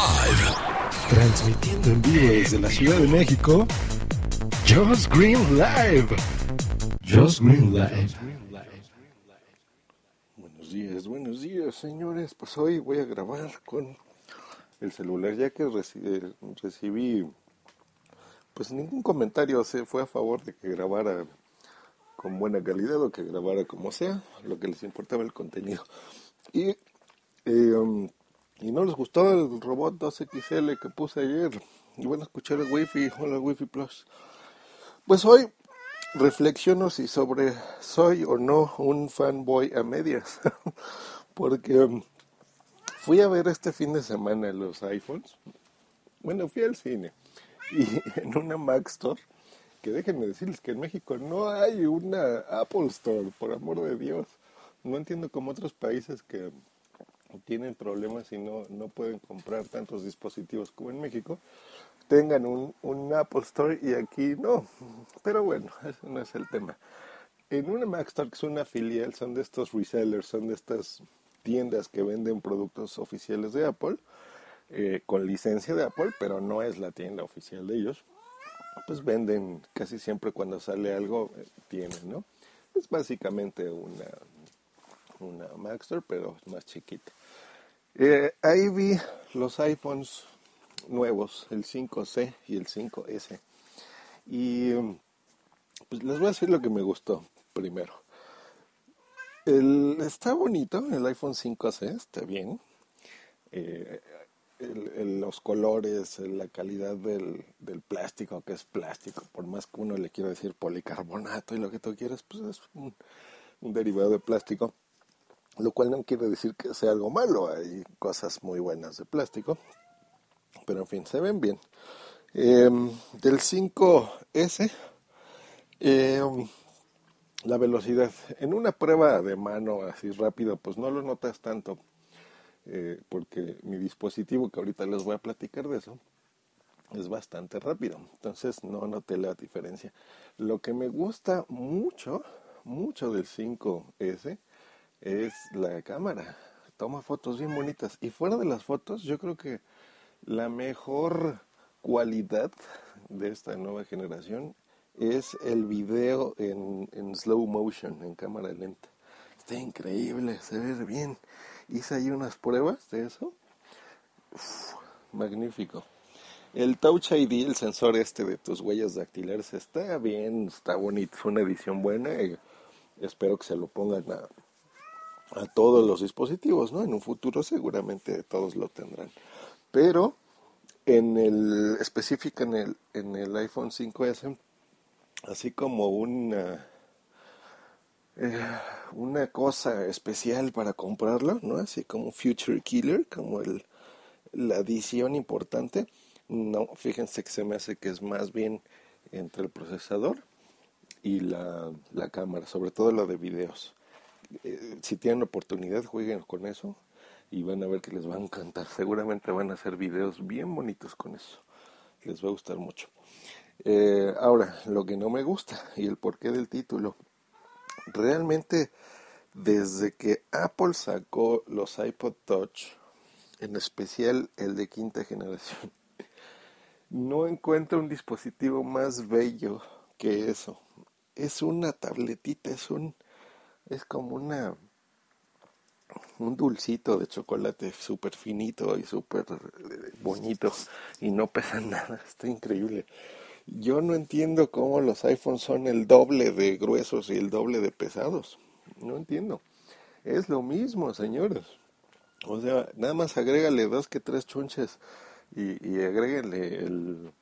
Live. Transmitiendo en vivo desde la Ciudad de México. Just Green Live. Just Green Live. Buenos días, buenos días, señores. Pues hoy voy a grabar con el celular, ya que reci- eh, recibí, pues ningún comentario se fue a favor de que grabara con buena calidad o que grabara como sea, lo que les importaba el contenido. Y, eh, um, y no les gustó el robot 2XL que puse ayer. Y a escuchar el Wi-Fi, hola Wi-Fi Plus. Pues hoy reflexiono si sobre soy o no un fanboy a medias. Porque um, fui a ver este fin de semana los iPhones. Bueno, fui al cine. Y en una Mac Store, que déjenme decirles que en México no hay una Apple Store, por amor de Dios. No entiendo como otros países que tienen problemas y no, no pueden comprar tantos dispositivos como en México, tengan un, un Apple Store y aquí no. Pero bueno, eso no es el tema. En una Mac Store, que es una filial, son de estos resellers, son de estas tiendas que venden productos oficiales de Apple, eh, con licencia de Apple, pero no es la tienda oficial de ellos. Pues venden casi siempre cuando sale algo, eh, tienen, ¿no? Es básicamente una, una Mac Store, pero más chiquita. Eh, ahí vi los iPhones nuevos, el 5C y el 5S. Y pues les voy a decir lo que me gustó primero. Está bonito, el iPhone 5C está bien. Eh, los colores, la calidad del, plástico, que es plástico, por más que uno le quiera decir policarbonato y lo que tú quieras, pues es un derivado de plástico lo cual no quiere decir que sea algo malo, hay cosas muy buenas de plástico, pero en fin, se ven bien. Eh, del 5S, eh, la velocidad, en una prueba de mano así rápido, pues no lo notas tanto, eh, porque mi dispositivo, que ahorita les voy a platicar de eso, es bastante rápido, entonces no noté la diferencia. Lo que me gusta mucho, mucho del 5S, es la cámara. Toma fotos bien bonitas. Y fuera de las fotos, yo creo que la mejor cualidad de esta nueva generación es el video en, en slow motion, en cámara lenta. Está increíble, se ve bien. Hice ahí unas pruebas de eso. Magnífico. El Touch ID, el sensor este de tus huellas dactilares, está bien, está bonito, es una edición buena. espero que se lo pongan a, a todos los dispositivos, ¿no? En un futuro seguramente todos lo tendrán. Pero en el específico en el en el iPhone 5S así como una eh, una cosa especial para comprarlo, ¿no? Así como Future Killer, como el la adición importante. No, fíjense que se me hace que es más bien entre el procesador y la, la cámara, sobre todo la de videos eh, si tienen oportunidad, jueguen con eso y van a ver que les va a encantar. Seguramente van a hacer videos bien bonitos con eso. Les va a gustar mucho. Eh, ahora, lo que no me gusta y el porqué del título. Realmente, desde que Apple sacó los iPod Touch, en especial el de quinta generación, no encuentro un dispositivo más bello que eso. Es una tabletita, es un es como una un dulcito de chocolate súper finito y súper eh, bonito y no pesa nada, está increíble. Yo no entiendo cómo los iPhones son el doble de gruesos y el doble de pesados. No entiendo. Es lo mismo, señores. O sea, nada más agrégale dos que tres chunches y, y el,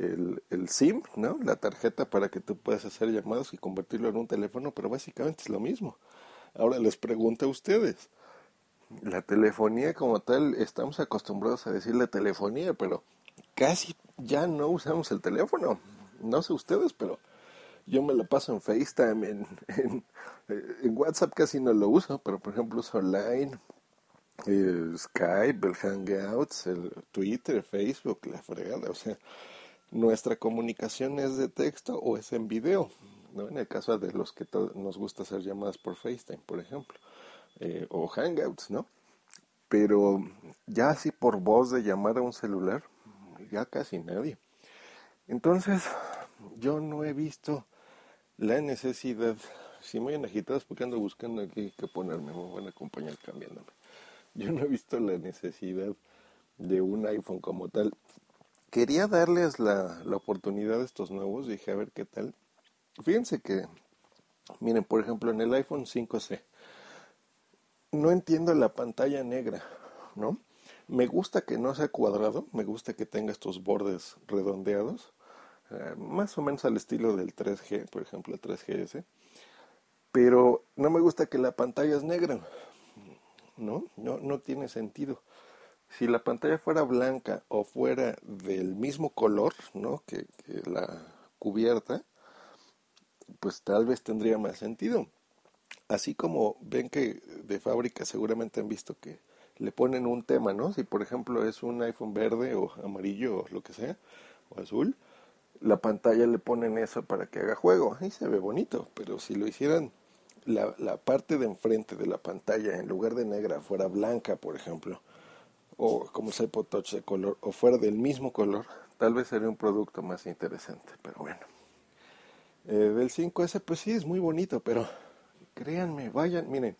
el, el SIM, ¿no? La tarjeta para que tú puedas hacer llamadas y convertirlo en un teléfono, pero básicamente es lo mismo. Ahora les pregunto a ustedes, la telefonía como tal, estamos acostumbrados a decirle telefonía, pero casi ya no usamos el teléfono. No sé ustedes, pero yo me lo paso en FaceTime, en, en, WhatsApp casi no lo uso, pero por ejemplo uso Line, el Skype, el Hangouts, el Twitter, Facebook, la fregada, o sea, nuestra comunicación es de texto o es en video, ¿no? En el caso de los que nos gusta hacer llamadas por FaceTime, por ejemplo, eh, o Hangouts, ¿no? pero ya así por voz de llamar a un celular, ya casi nadie. Entonces, yo no he visto la necesidad, si me voy agitados porque ando buscando aquí que ponerme, me van a acompañar cambiándome. Yo no he visto la necesidad de un iPhone como tal. Quería darles la, la oportunidad a estos nuevos, dije a ver qué tal. Fíjense que, miren, por ejemplo, en el iPhone 5C, no entiendo la pantalla negra, ¿no? Me gusta que no sea cuadrado, me gusta que tenga estos bordes redondeados, eh, más o menos al estilo del 3G, por ejemplo, el 3GS, pero no me gusta que la pantalla es negra, ¿no? No, no tiene sentido. Si la pantalla fuera blanca o fuera del mismo color, ¿no? Que, la cubierta, pues tal vez tendría más sentido. Así como ven que de fábrica seguramente han visto que le ponen un tema, ¿no? Si por ejemplo es un iPhone verde o amarillo o lo que sea, o azul, la pantalla le ponen eso para que haga juego. Ahí se ve bonito, pero si lo hicieran la, la parte de enfrente de la pantalla en lugar de negra fuera blanca, por ejemplo, o como el iPod Touch de color, o fuera del mismo color, tal vez sería un producto más interesante, pero bueno. Eh, del 5S, pues sí, es muy bonito, pero créanme, vayan, miren,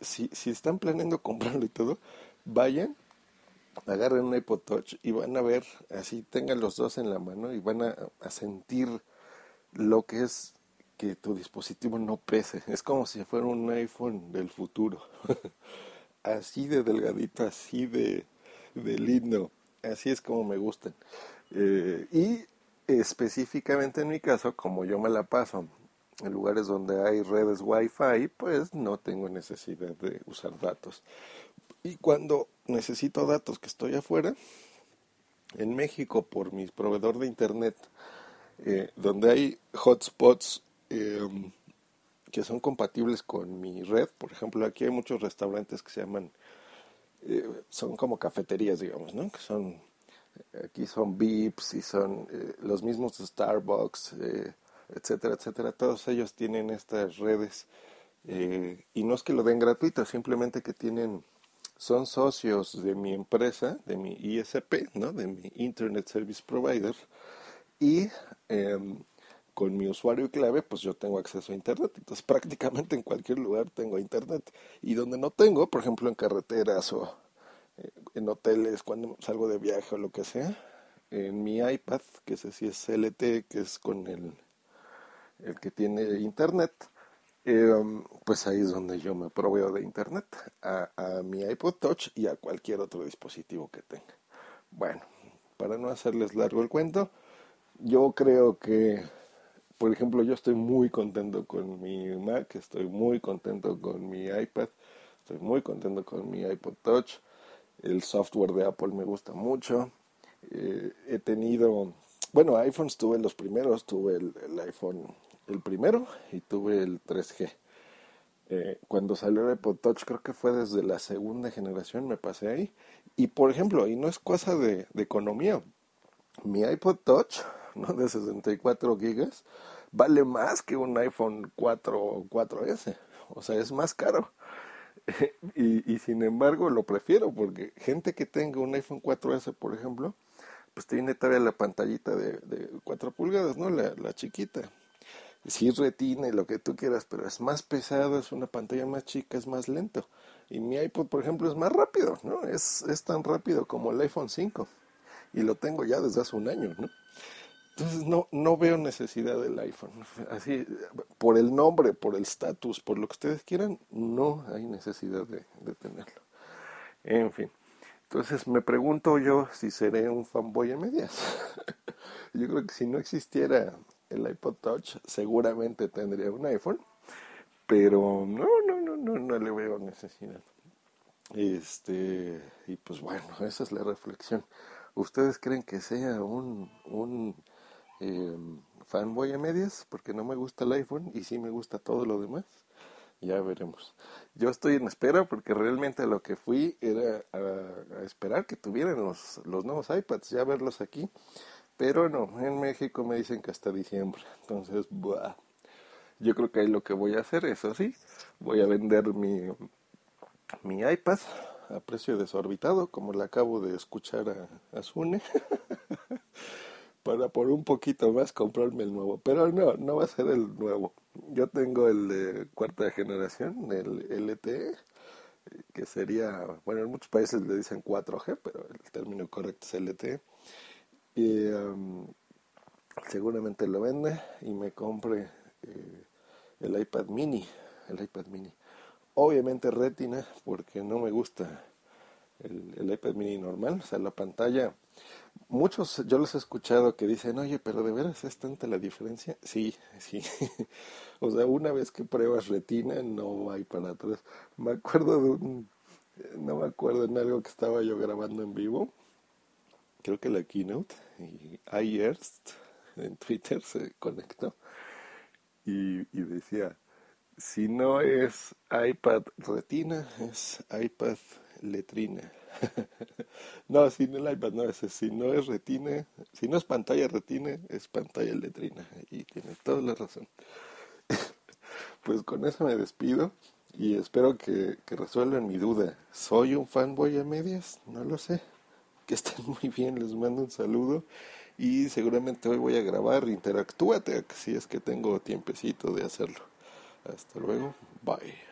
si, si están planeando comprarlo y todo, vayan, agarren un iPod Touch y van a ver, así tengan los dos en la mano y van a, a sentir lo que es que tu dispositivo no pese. Es como si fuera un iPhone del futuro. así de delgadito, así de, de lindo. Así es como me gustan. Eh, y específicamente en mi caso, como yo me la paso en lugares donde hay redes Wi-Fi, pues no tengo necesidad de usar datos. Y cuando necesito datos que estoy afuera, en México por mi proveedor de internet, eh, donde hay hotspots eh, que son compatibles con mi red, por ejemplo, aquí hay muchos restaurantes que se llaman, eh, son como cafeterías, digamos, ¿no? Que son, aquí son Vips y son eh, los mismos Starbucks, eh, etcétera, etcétera. Todos ellos tienen estas redes eh, y no es que lo den gratuito, simplemente que tienen, son socios de mi empresa, de mi ISP, ¿no? De mi Internet Service Provider y em, con mi usuario y clave, pues yo tengo acceso a Internet. Entonces prácticamente en cualquier lugar tengo Internet. Y donde no tengo, por ejemplo en carreteras o eh, en hoteles, cuando salgo de viaje o lo que sea, en mi iPad, que sé si es LT, que es con el, el que tiene Internet, eh, pues ahí es donde yo me proveo de Internet, a mi iPod Touch y a cualquier otro dispositivo que tenga. Bueno, para no hacerles largo el cuento, yo creo que por ejemplo, yo estoy muy contento con mi Mac, estoy muy contento con mi iPad, estoy muy contento con mi iPod Touch. El software de Apple me gusta mucho. Eh, he tenido, bueno, iPhones tuve los primeros, tuve el, iPhone el primero y tuve el 3G. Eh, cuando salió el iPod Touch, creo que fue desde la segunda generación, me pasé ahí. Y por ejemplo, y no es cosa de economía, mi iPod Touch, ¿no? de 64 gigas, vale más que un iPhone 4 o 4S. O sea, es más caro. y, y sin embargo lo prefiero porque gente que tenga un iPhone 4S, por ejemplo, pues tiene todavía la pantallita de, de 4 pulgadas, ¿no? La, chiquita. Sí retina y lo que tú quieras, pero es más pesado, es una pantalla más chica, es más lento. Y mi iPod, por ejemplo, es más rápido, ¿no? Es, es tan rápido como el iPhone 5. Y lo tengo ya desde hace un año, ¿no? Entonces no, no veo necesidad del iPhone. Así, por el nombre, por el estatus, por lo que ustedes quieran, no hay necesidad de, de, tenerlo. En fin. Entonces me pregunto yo si seré un fanboy en medias. yo creo que si no existiera el iPod Touch, seguramente tendría un iPhone. Pero no, no, no, no, no le veo necesidad. Este, y pues bueno, esa es la reflexión. ¿Ustedes creen que sea un, un eh, fanboy a medias? Porque no me gusta el iPhone y sí me gusta todo lo demás. Ya veremos. Yo estoy en espera porque realmente lo que fui era a, esperar que tuvieran los, los nuevos iPads, ya verlos aquí. Pero no, en México me dicen que hasta diciembre. Entonces, buah. yo creo que ahí lo que voy a hacer, eso sí, voy a vender mi, mi iPad a precio desorbitado, como le acabo de escuchar a, a Sune, para por un poquito más comprarme el nuevo. Pero no, no va a ser el nuevo. Yo tengo el de cuarta generación, el LTE, que sería, bueno, en muchos países le dicen 4G, pero el término correcto es LTE. Y um, seguramente lo vende y me compre eh, el iPad mini, el iPad mini. Obviamente retina, porque no me gusta el, iPad mini normal, o sea, la pantalla. Muchos, yo los he escuchado que dicen, oye, pero de veras es tanta la diferencia. Sí, sí. o sea, una vez que pruebas retina, no hay para atrás. Me acuerdo de un, no me acuerdo en algo que estaba yo grabando en vivo, creo que la keynote, y iEarst en Twitter se conectó y decía, si no es iPad retina, es iPad letrina. no, si no el iPad no es, si no es retina, si no es pantalla retina, es pantalla letrina. Y tiene toda la razón. pues con eso me despido y espero que, que resuelvan mi duda. ¿Soy un fanboy a medias? No lo sé. Que estén muy bien, les mando un saludo y seguramente hoy voy a grabar. Interactúate si es que tengo tiempecito de hacerlo. Hasta luego. Bye.